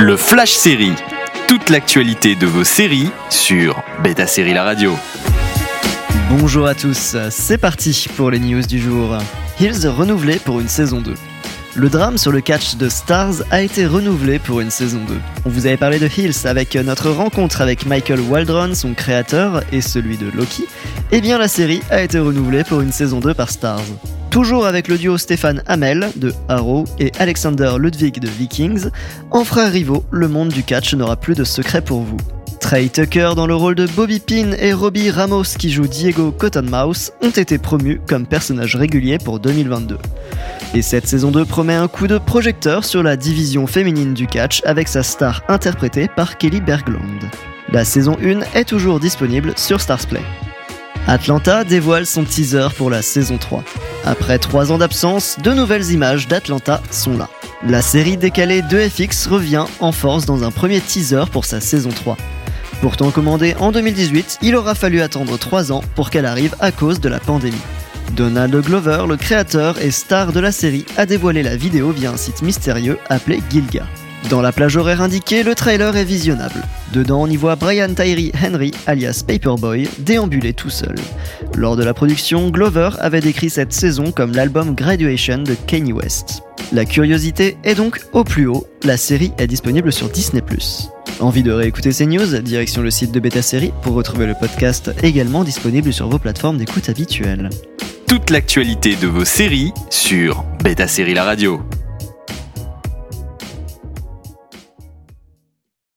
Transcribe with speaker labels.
Speaker 1: Le Flash Série. Toute l'actualité de vos séries sur Beta Série La Radio.
Speaker 2: Bonjour à tous, c'est parti pour les news du jour. Hills renouvelé pour une saison 2. Le drame sur le catch de Stars a été renouvelé pour une saison 2. On vous avait parlé de Hills avec notre rencontre avec Michael Waldron, son créateur, et celui de Loki. Eh bien la série a été renouvelée pour une saison 2 par Stars. Toujours avec le duo Stéphane Hamel de Arrow et Alexander Ludwig de Vikings, en frères rivaux, le monde du catch n'aura plus de secret pour vous. Trey Tucker dans le rôle de Bobby Pin et Robbie Ramos qui joue Diego Cottonmouth ont été promus comme personnages réguliers pour 2022. Et cette saison 2 promet un coup de projecteur sur la division féminine du catch avec sa star interprétée par Kelly Berglund. La saison 1 est toujours disponible sur Starsplay. Atlanta dévoile son teaser pour la saison 3. Après 3 ans d'absence, de nouvelles images d'Atlanta sont là. La série décalée de FX revient en force dans un premier teaser pour sa saison 3. Pourtant commandée en 2018, il aura fallu attendre 3 ans pour qu'elle arrive à cause de la pandémie. Donald Glover, le créateur et star de la série, a dévoilé la vidéo via un site mystérieux appelé Gilga. Dans la plage horaire indiquée, le trailer est visionnable. Dedans, on y voit Brian Tyree Henry, alias Paperboy, déambuler tout seul. Lors de la production, Glover avait décrit cette saison comme l'album Graduation de Kanye West. La curiosité est donc au plus haut, la série est disponible sur Disney+. Envie de réécouter ces news? Direction le site de Beta Série pour retrouver le podcast également disponible sur vos plateformes d'écoute habituelles.
Speaker 1: Toute l'actualité de vos séries sur Beta Série La Radio.